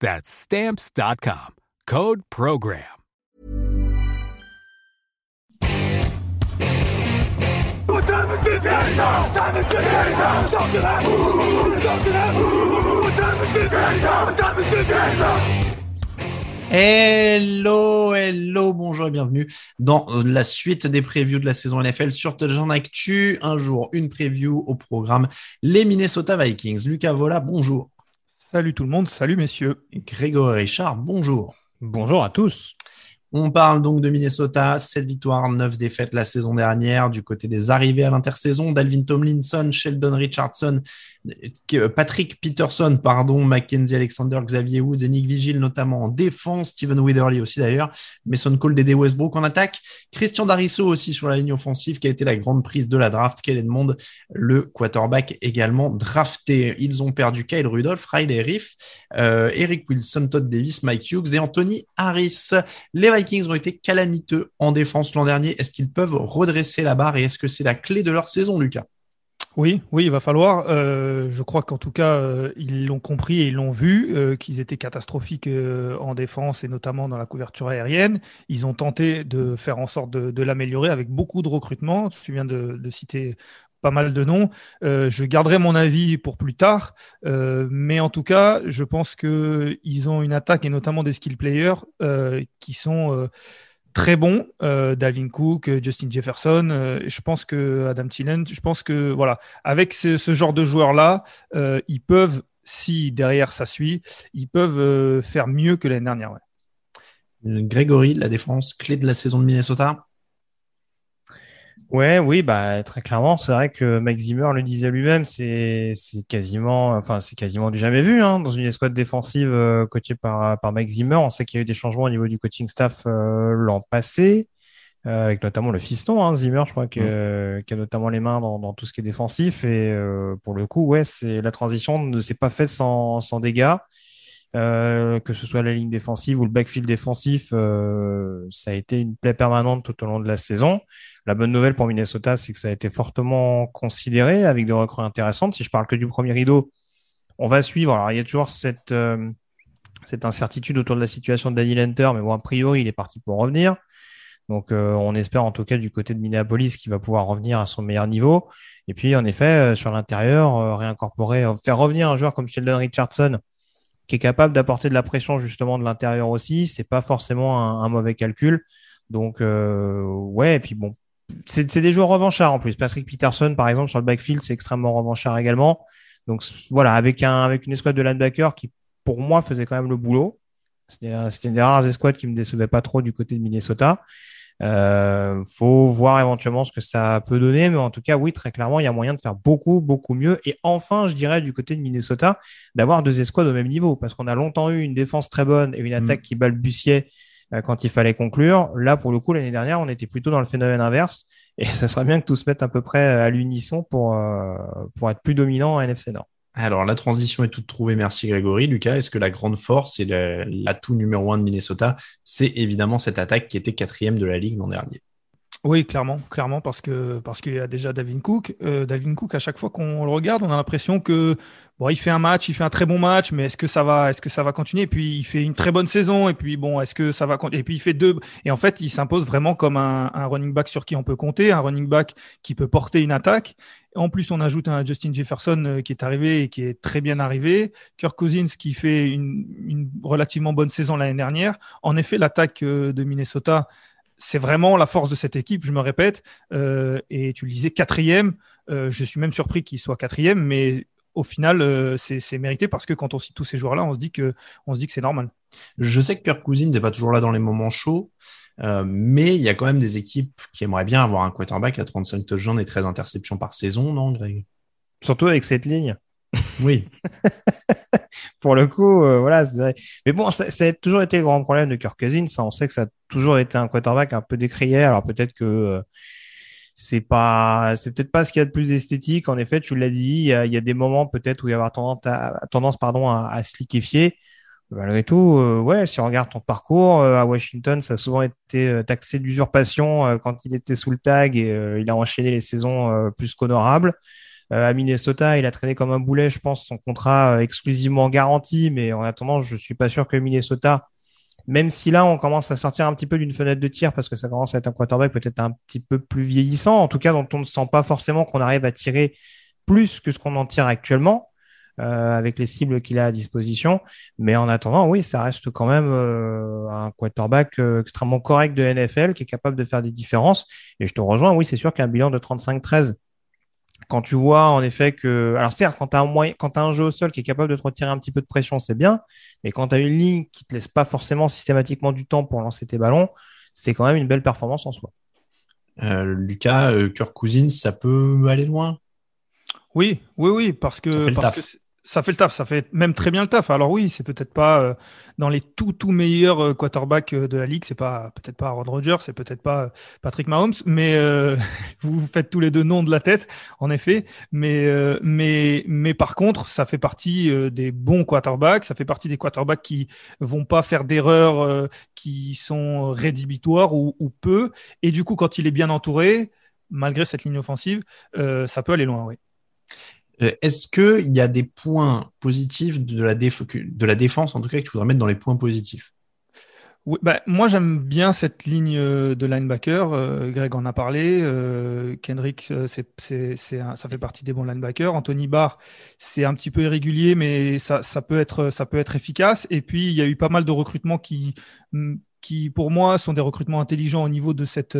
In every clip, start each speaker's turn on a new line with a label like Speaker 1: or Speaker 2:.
Speaker 1: That's Stamps.com. Code Program.
Speaker 2: Hello, hello, bonjour et bienvenue dans la suite des previews de la saison NFL sur Touchdown Actu. Un jour, une preview au programme les Minnesota Vikings. Lucas Vola, bonjour.
Speaker 3: Salut tout le monde, salut messieurs.
Speaker 2: Grégory Richard, bonjour.
Speaker 4: Bonjour à tous.
Speaker 2: On parle donc de Minnesota, 7 victoires, 9 défaites la saison dernière. Du côté des arrivées à l'intersaison, Dalvin Tomlinson, Sheldon Richardson, Patrick Peterson, pardon, Mackenzie Alexander, Xavier Woods et Nick Vigil, notamment en défense, Steven Witherly aussi d'ailleurs, Mason Cole, Dede Westbrook en attaque, Christian Darisso aussi sur la ligne offensive qui a été la grande prise de la draft, Kellen Mond, le quarterback également drafté. Ils ont perdu Kyle Rudolph, Riley Riff, euh, Eric Wilson, Todd Davis, Mike Hughes et Anthony Harris. Les Vikings ont été calamiteux en défense l'an dernier. Est-ce qu'ils peuvent redresser la barre et est-ce que c'est la clé de leur saison, Lucas?
Speaker 3: Oui, oui, il va falloir. Euh, je crois qu'en tout cas, euh, ils l'ont compris et ils l'ont vu, euh, qu'ils étaient catastrophiques en défense et notamment dans la couverture aérienne. Ils ont tenté de faire en sorte de, l'améliorer avec beaucoup de recrutement. Tu viens de, de citer pas mal de noms. je garderai mon avis pour plus tard, mais en tout cas, je pense qu'ils ont une attaque et notamment des skill players qui sont très bon, euh, Dalvin Cook, euh, Justin Jefferson. Euh, je pense que Adam Thielen, je pense que voilà, avec ce, genre de joueurs-là, ils peuvent, si derrière ça suit, ils peuvent faire mieux que l'année dernière.
Speaker 2: Grégory, la défense clé de la saison de Minnesota
Speaker 4: Ouais, oui, bah très clairement, c'est vrai que Mike Zimmer le disait lui-même, c'est c'est quasiment, enfin c'est quasiment du jamais vu hein, dans une escouade défensive euh, coachée par par Mike Zimmer. On sait qu'il y a eu des changements au niveau du coaching staff euh, l'an passé, euh, avec notamment le fiston hein, Zimmer, je crois que mm. qui a notamment les mains dans, dans tout ce qui est défensif. Et pour le coup, ouais, c'est la transition ne s'est pas faite sans sans dégâts. Que ce soit la ligne défensive ou le backfield défensif, ça a été une plaie permanente tout au long de la saison. La bonne nouvelle pour Minnesota, c'est que ça a été fortement considéré avec des recrues intéressantes. Si je parle que du premier rideau, on va suivre. Alors, il y a toujours cette, euh, incertitude autour de la situation de Daniel Hunter, mais bon, a priori, il est parti pour revenir. Donc, euh, on espère en tout cas du côté de Minneapolis qu'il va pouvoir revenir à son meilleur niveau. Et puis, en effet, euh, sur l'intérieur, réincorporer, faire revenir un joueur comme Sheldon Richardson, qui est capable d'apporter de la pression justement de l'intérieur aussi, c'est pas forcément un, mauvais calcul. Donc, ouais, et puis bon, c'est des joueurs revanchards en plus. Patrick Peterson, par exemple, sur le backfield, c'est extrêmement revanchard également. Donc voilà, avec un avec une escouade de linebacker qui, pour moi, faisait quand même le boulot. C'était une des rares escouades qui me décevait pas trop du côté de Minnesota. Euh, faut voir éventuellement ce que ça peut donner, mais en tout cas, oui, très clairement, il y a moyen de faire beaucoup, beaucoup mieux. Et enfin, je dirais du côté de Minnesota, d'avoir deux escouades au même niveau, parce qu'on a longtemps eu une défense très bonne et une mm. attaque qui balbutiait euh, quand il fallait conclure. Là, pour le coup, l'année dernière, on était plutôt dans le phénomène inverse. Et ce serait bien que tout se mette à peu près à l'unisson pour, euh, pour être plus dominant en NFC Nord.
Speaker 2: Alors, la transition est toute trouvée. Merci Grégory. Lucas, est-ce que la grande force et l'atout numéro un de Minnesota, c'est évidemment cette attaque qui était quatrième de la ligue l'an dernier?
Speaker 3: Oui, clairement, clairement, parce que parce qu'il y a déjà Davin Cook. Euh, Davin Cook, à chaque fois qu'on le regarde, on a l'impression que bon, il fait un match, il fait un très bon match, mais est-ce que ça va, est-ce que ça va continuer? Et puis il fait une très bonne saison, et puis bon, est-ce que ça va Et puis il fait deux. Et en fait, il s'impose vraiment comme un, un, running back sur qui on peut compter, un running back qui peut porter une attaque. En plus, on ajoute un Justin Jefferson euh, qui est arrivé et qui est très bien arrivé. Kirk Cousins qui fait une, une relativement bonne saison l'année dernière. En effet, l'attaque euh, de Minnesota c'est vraiment la force de cette équipe, je me répète. Euh, et tu le disais, quatrième. Euh, je suis même surpris qu'il soit quatrième, mais au final, euh, c'est mérité parce que quand on cite tous ces joueurs-là, on se dit que, on se dit que c'est normal.
Speaker 2: Je sais que Kirk Cousins n'est pas toujours là dans les moments chauds, mais il y a quand même des équipes qui aimeraient bien avoir un quarterback à 35 touchdowns et 13 interceptions par saison, non, Greg?
Speaker 4: Surtout avec cette ligne.
Speaker 2: Oui.
Speaker 4: pour le coup, euh, voilà. Mais bon, ça, a toujours été le grand problème de Kirk Cousins. Ça, on sait que ça a toujours été un quarterback un peu décrié. Alors peut-être que euh, c'est pas, c'est peut-être pas ce qu'il y a de plus esthétique. En effet, tu l'as dit, il y, a, des moments peut-être où il y avoir tendance, à, tendance pardon, à, à se liquéfier. Malgré tout, euh, ouais, si on regarde ton parcours à Washington, ça a souvent été taxé d'usurpation quand il était sous le tag et il a enchaîné les saisons plus qu'honorables. Euh, à Minnesota, il a traîné comme un boulet, je pense, son contrat euh, exclusivement garanti. Mais en attendant, je suis pas sûr que Minnesota, même si là, on commence à sortir un petit peu d'une fenêtre de tir parce que ça commence à être un quarterback peut-être un petit peu plus vieillissant, en tout cas dont on ne sent pas forcément qu'on arrive à tirer plus que ce qu'on en tire actuellement. Euh, avec les cibles qu'il a à disposition. Mais en attendant, oui, ça reste quand même euh, un quarterback euh, extrêmement correct de NFL qui est capable de faire des différences. Et je te rejoins, oui, c'est sûr qu'un bilan de 35-13 quand tu vois en effet que, alors certes, quand tu as un as jeu au sol qui est capable de te retirer un petit peu de pression, c'est bien, mais quand tu as une ligne qui te laisse pas forcément systématiquement du temps pour lancer tes ballons, c'est quand même une belle performance en soi.
Speaker 2: Euh, Lucas, euh, Kirk Cousins, ça peut aller loin?
Speaker 3: Oui, oui, oui, parce que, parce que ça fait le taf, ça fait même très bien le taf. Alors oui, c'est peut-être pas euh, dans les tout tout meilleurs euh, quarterbacks euh, de la ligue, c'est pas peut-être pas Aaron Rodgers, c'est peut-être pas Patrick Mahomes, mais vous faites tous les deux noms de la tête, en effet. Mais mais mais par contre, ça fait partie des bons quarterbacks, ça fait partie des quarterbacks qui vont pas faire d'erreurs qui sont rédhibitoires ou, ou, peu. Et du coup, quand il est bien entouré, malgré cette ligne offensive, ça peut aller loin, oui.
Speaker 2: Euh, est-ce qu'il y a des points positifs de la, de la défense, en tout cas, que tu voudrais mettre dans les points positifs?
Speaker 3: Bah, moi j'aime bien cette ligne euh, de linebacker. Euh, Greg en a parlé. Kendrick, ça fait partie des bons linebackers. Anthony Barr, c'est un petit peu irrégulier, mais ça, ça, peut être, ça peut être efficace. Et puis il y a eu pas mal de recrutements qui qui pour moi sont des recrutements intelligents au niveau de cette,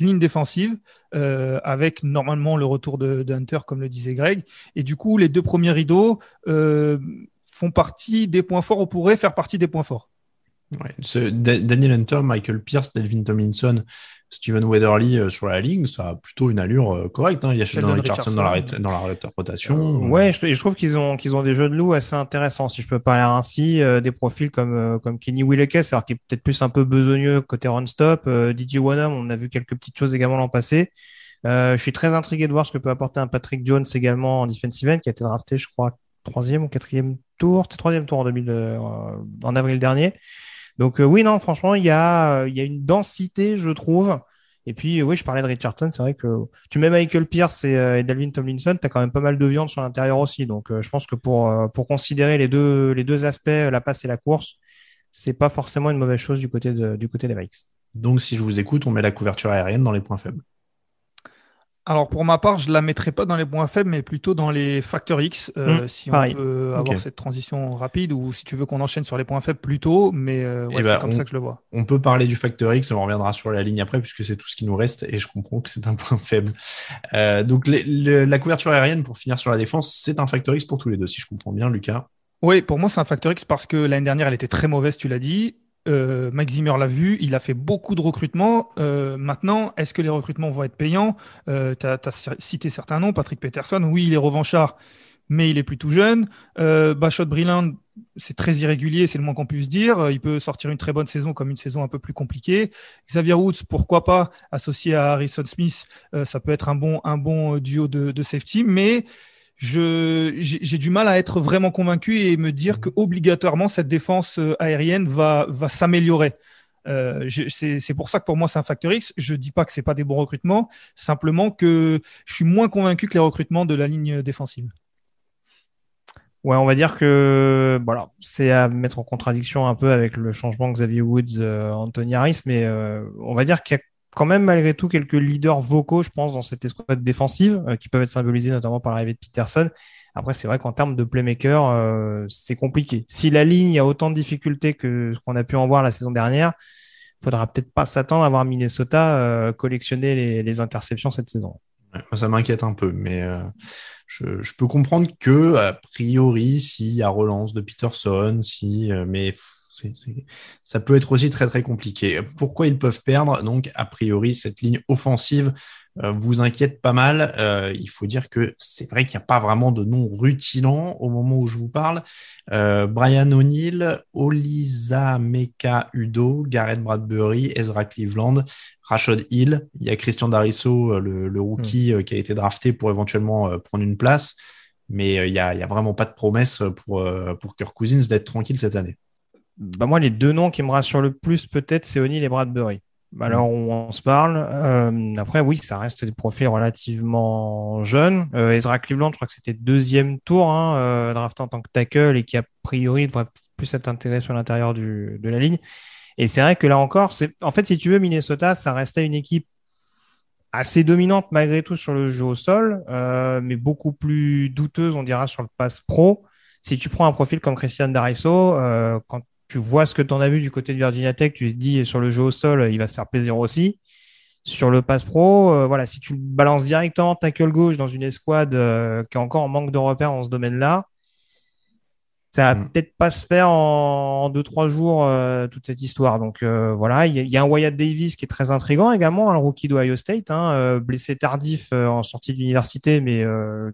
Speaker 3: ligne défensive, euh, avec normalement le retour de, Hunter, comme le disait Greg. Et du coup, les deux premiers rideaux euh, font partie des points forts, ou pourraient faire partie des points forts.
Speaker 2: Ouais, Daniel Hunter, Michael Pierce, Delvin Tomlinson, Steven Weatherly euh, sur la ligne, ça a plutôt une allure euh, correcte. Hein. Il y a Sheldon Richardson, dans la, dans la rotation.
Speaker 4: Euh, ouais, je, je, trouve qu'ils ont, qu'ils ont des jeux de loup assez intéressants, si je peux parler ainsi. des profils comme, comme Kenny Willekes, alors qui est peut-être plus un peu besogneux côté run-stop. DJ Wanham, on a vu quelques petites choses également l'an passé. je suis très intrigué de voir ce que peut apporter un Patrick Jones également en defensive end, qui a été drafté, je crois, troisième ou quatrième tour. C'était troisième tour en, 2000, en avril dernier. Donc euh, oui, non, franchement, il y a, euh, il y a une densité, je trouve. Et puis, oui, je parlais de Richardson. C'est vrai que tu mets Michael Pierce et, euh, Dalvin Tomlinson, tu as quand même pas mal de viande sur l'intérieur aussi. Donc, je pense que pour, considérer les deux, les deux aspects, la passe et la course, c'est pas forcément une mauvaise chose du côté, du côté des Vikes.
Speaker 2: Donc, si je vous écoute, on met la couverture aérienne dans les points faibles.
Speaker 3: Alors pour ma part, je la mettrai pas dans les points faibles, mais plutôt dans les facteurs X, euh, mmh, si on peut avoir cette transition rapide, ou si tu veux qu'on enchaîne sur les points faibles plus tôt, mais euh, ouais, eh ben, c'est comme ça que je le vois.
Speaker 2: On peut parler du facteur X, on reviendra sur la ligne après, puisque c'est tout ce qui nous reste, et je comprends que c'est un point faible. Euh, donc la couverture aérienne, pour finir sur la défense, c'est un facteur X pour tous les deux, si je comprends bien, Lucas.
Speaker 3: Oui, pour moi, c'est un facteur X parce que l'année dernière, elle était très mauvaise, tu l'as dit. Euh, Mike Zimmer l'a vu, il a fait beaucoup de recrutements. Euh, maintenant, est-ce que les recrutements vont être payants? Euh, Tu as, cité certains noms, Patrick Peterson, oui, il est revanchard, mais il est plutôt jeune. Euh, Bachot Brilland, c'est très irrégulier, c'est le moins qu'on puisse dire. Il peut sortir une très bonne saison comme une saison un peu plus compliquée. Xavier Woods, pourquoi pas, associé à Harrison Smith, ça peut être un bon, duo de safety, mais j'ai du mal à être vraiment convaincu et me dire que obligatoirement cette défense euh, aérienne va, va s'améliorer. Euh, c'est pour ça que pour moi c'est un facteur X. Je dis pas que c'est pas des bons recrutements, simplement que je suis moins convaincu que les recrutements de la ligne défensive.
Speaker 4: Ouais, on va dire que voilà, c'est à mettre en contradiction un peu avec le changement Xavier Woods, euh, Anthony Harris, mais euh, on va dire qu'il y a quand même malgré tout quelques leaders vocaux, je pense, dans cette escouade défensive, euh, qui peuvent être symbolisés notamment par l'arrivée de Peterson. Après, c'est vrai qu'en termes de playmaker, euh, c'est compliqué. Si la ligne a autant de difficultés que ce qu'on a pu en voir la saison dernière, faudra peut-être pas s'attendre à voir Minnesota collectionner les, interceptions cette saison.
Speaker 2: ça m'inquiète un peu, mais je, je, peux comprendre que, a priori, s'il y a relance de Peterson, si, mais ça peut être aussi très très compliqué. Pourquoi ils peuvent perdre? Donc, a priori, cette ligne offensive euh, vous inquiète pas mal. Euh, il faut dire que c'est vrai qu'il n'y a pas vraiment de nom rutilant au moment où je vous parle. Euh, Brian O'Neill, Olisa Meka Udo, Garrett Bradbury, Ezra Cleveland, Rashad Hill. Il y a Christian Darisso, le, rookie hmm. qui a été drafté pour éventuellement prendre une place. Mais il n'y a, a, vraiment pas de promesse pour, pour Kirk Cousins d'être tranquille cette année
Speaker 4: bah moi, les deux noms qui me rassurent le plus, peut-être, c'est O'Neill et Bradbury. Alors, on, se parle. Euh, après, oui, ça reste des profils relativement jeunes. Euh, Ezra Cleveland, je crois que c'était deuxième tour, hein, euh, drafté en tant que tackle et qui, a priori, devrait plus être intégré sur l'intérieur de la ligne. Et c'est vrai que là encore, c'est en fait, si tu veux, Minnesota, ça restait une équipe assez dominante malgré tout sur le jeu au sol, mais beaucoup plus douteuse, on dira, sur le pass pro. Si tu prends un profil comme Christian Dariso, quand tu vois ce que tu en as vu du côté de Virginia Tech, tu te dis sur le jeu au sol, il va se faire plaisir aussi. Sur le pass pro, euh, voilà, si tu balances directement tackle gauche dans une escouade euh, qui est encore en manque de repères dans ce domaine-là, ça va mm. peut-être pas se faire en, deux trois jours euh, toute cette histoire. Donc voilà, il y, a un Wyatt Davis qui est très intrigant également, un rookie d'Ohio State, hein, blessé tardif en sortie d'université, mais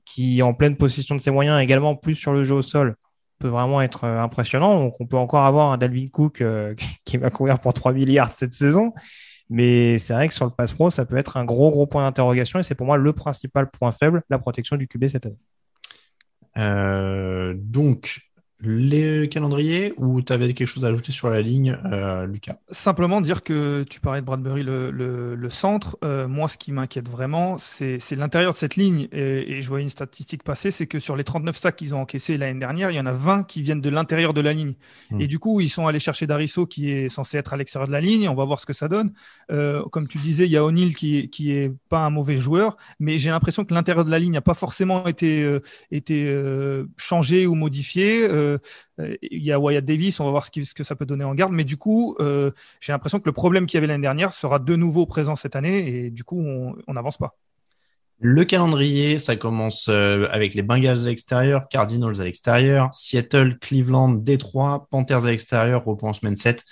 Speaker 4: qui est en pleine possession de ses moyens également plus sur le jeu au sol peut vraiment être euh, impressionnant. Donc, on peut encore avoir un Dalvin Cook euh, qui va courir pour 3 milliards cette saison. Mais c'est vrai que sur le pass pro, ça peut être un gros, gros point d'interrogation. Et c'est pour moi le principal point faible, la protection du QB cette année.
Speaker 2: Euh, donc, les calendriers ou tu avais quelque chose à ajouter sur la ligne, euh, Lucas?
Speaker 3: Simplement dire que tu parlais de Bradbury, le, le, centre. Euh, moi, ce qui m'inquiète vraiment, c'est l'intérieur de cette ligne. Et, je voyais une statistique passer, c'est que sur les 39 sacs qu'ils ont encaissés l'année dernière, il y en a 20 qui viennent de l'intérieur de la ligne. Hmm. Et du coup, ils sont allés chercher Darisso qui est censé être à l'extérieur de la ligne. On va voir ce que ça donne. Euh, comme tu disais, il y a O'Neill qui, qui est pas un mauvais joueur, mais j'ai l'impression que l'intérieur de la ligne n'a pas forcément été, été changé ou modifié. Euh, il y a Wyatt Davis, on va voir ce, que ça peut donner en garde. Mais du coup, euh, j'ai l'impression que le problème qu'il y avait l'année dernière sera de nouveau présent cette année et du coup, on n'avance pas.
Speaker 2: Le calendrier, ça commence euh, avec les Bengals à l'extérieur, Cardinals à l'extérieur, Seattle, Cleveland, Detroit, Panthers à l'extérieur, repos en semaine 7.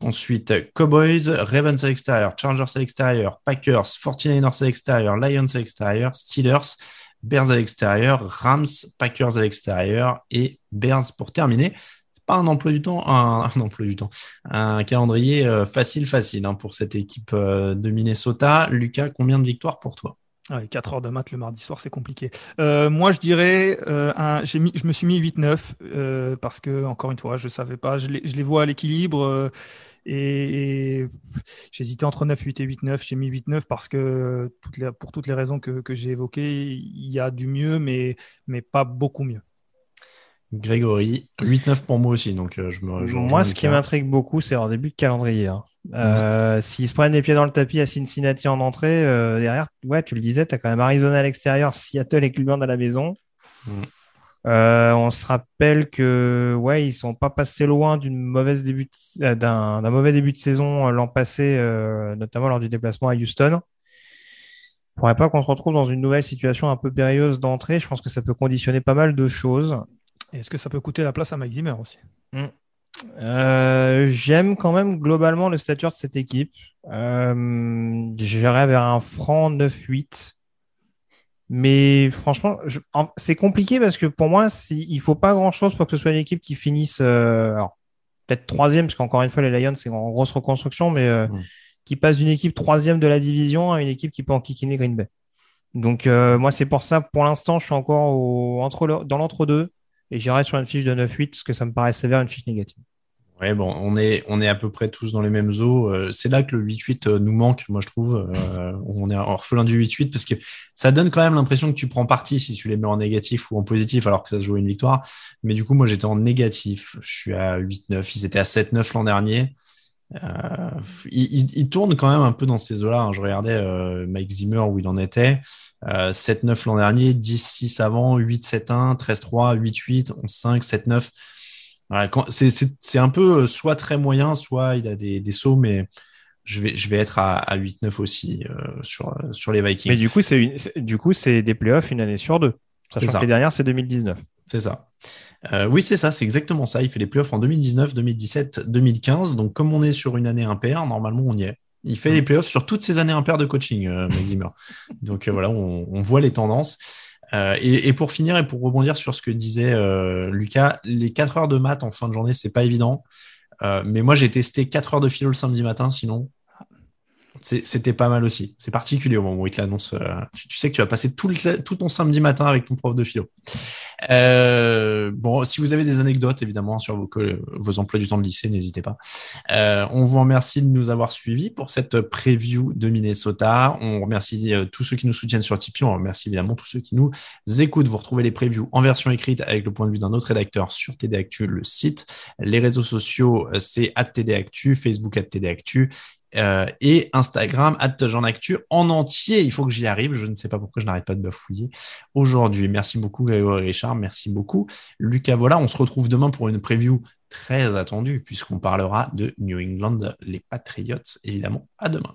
Speaker 2: Ensuite, Cowboys, Ravens à l'extérieur, Chargers à l'extérieur, Packers, 49ers à l'extérieur, Lions à l'extérieur, Steelers, Bears à l'extérieur, Rams, Packers à l'extérieur et Bears pour terminer. C'est pas un emploi du temps, un, emploi du temps, un calendrier euh, facile, facile hein, pour cette équipe euh, de Minnesota. Lucas, combien de victoires pour toi?
Speaker 3: 4 heures de maths le mardi soir, c'est compliqué. Euh, moi, je dirais, je me suis mis 8-9 parce que, encore une fois, je savais pas, je les vois à l'équilibre. Et, j'hésitais entre 9, 8 et 8, 9. J'ai mis 8, 9 parce que pour toutes les raisons que, j'ai évoquées, il y a du mieux, mais, mais pas beaucoup mieux.
Speaker 2: Grégory, 8-9 pour moi aussi. Donc, euh, je me,
Speaker 4: moi, ce qui m'intrigue beaucoup, c'est leur début de calendrier. Hein. Euh, s'ils se prennent les pieds dans le tapis à Cincinnati en entrée, euh, derrière, ouais, tu le disais, tu as quand même Arizona à l'extérieur, Seattle et Cleveland à la maison. Euh, on se rappelle que ouais, ils sont pas passés loin d'une mauvaise début euh, d'un mauvais début de saison euh, l'an passé, notamment lors du déplacement à Houston. Il faudrait pas qu'on se retrouve dans une nouvelle situation un peu périlleuse d'entrée. Je pense que ça peut conditionner pas mal de choses.
Speaker 3: Est-ce que ça peut coûter la place à Mike Zimmer aussi? Hmm.
Speaker 4: J'aime quand même globalement le stature de cette équipe. J'irais vers un franc 9-8. Mais franchement, c'est compliqué parce que pour moi, il faut pas grand-chose pour que ce soit une équipe qui finisse, euh, peut-être troisième, parce qu'encore une fois, les Lions, c'est en grosse reconstruction, mais euh, qui passe d'une équipe troisième de la division à une équipe qui peut enquiquiner Green Bay. Donc euh, moi, c'est pour ça, pour l'instant, je suis encore au, entre dans l'entre-deux et j'irai sur une fiche de 9-8 parce que ça me paraît sévère, une fiche négative.
Speaker 2: Ouais, bon, on est, on est à peu près tous dans les mêmes eaux. Euh, c'est là que le 8-8 euh, nous manque, moi je trouve. Euh, on est orphelin du 8-8 parce que ça donne quand même l'impression que tu prends parti si tu les mets en négatif ou en positif alors que ça se joue une victoire. Mais du coup, moi j'étais en négatif. Je suis à 8-9. Ils étaient à 7-9 l'an dernier. Euh, ils, tournent quand même un peu dans ces eaux-là. Hein. Je regardais Mike Zimmer où il en était. 7-9 l'an dernier, 10-6 avant, 8-7-1, 13-3, 8-8, 11-5, 7-9 c'est un peu euh, soit très moyen, soit il a des, des sauts, mais je vais, je vais être à, 8-9 aussi sur, sur les Vikings.
Speaker 4: Mais du coup, c'est du coup, c'est des playoffs une année sur deux. Sachant que les dernières, c'est 2019.
Speaker 2: C'est ça. oui, c'est ça, c'est exactement ça. Il fait les playoffs en 2019, 2017, 2015. Donc, comme on est sur une année impaire, normalement, on y est. Il fait les playoffs sur toutes ces années impaires de coaching, euh, Donc voilà, on, on, voit les tendances. Euh, et, pour finir et pour rebondir sur ce que disait euh, Lucas, les 4 heures de maths en fin de journée, c'est pas évident. Euh, mais moi, j'ai testé 4 heures de philo le samedi matin, sinon c'était pas mal aussi. C'est particulier au moment où il te l'annonce. Euh, tu, sais que tu vas passer tout, ton samedi matin avec ton prof de philo. Euh, bon, si vous avez des anecdotes, évidemment, sur vos, vos emplois du temps de lycée, n'hésitez pas. Euh, on vous remercie de nous avoir suivis pour cette preview de Minnesota. On remercie tous ceux qui nous soutiennent sur Tipeee. On remercie évidemment tous ceux qui nous écoutent. Vous retrouvez les previews en version écrite avec le point de vue d'un autre rédacteur sur TD Actu, le site. Les réseaux sociaux, c'est TD Actu, Facebook TD Actu euh, et Instagram, Actu en entier. Il faut que j'y arrive. Je ne sais pas pourquoi je n'arrête pas de bafouiller aujourd'hui. Merci beaucoup, Grégory Richard. Merci beaucoup, Lucas. Voilà, on se retrouve demain pour une preview très attendue, puisqu'on parlera de New England, les Patriots, évidemment. À demain.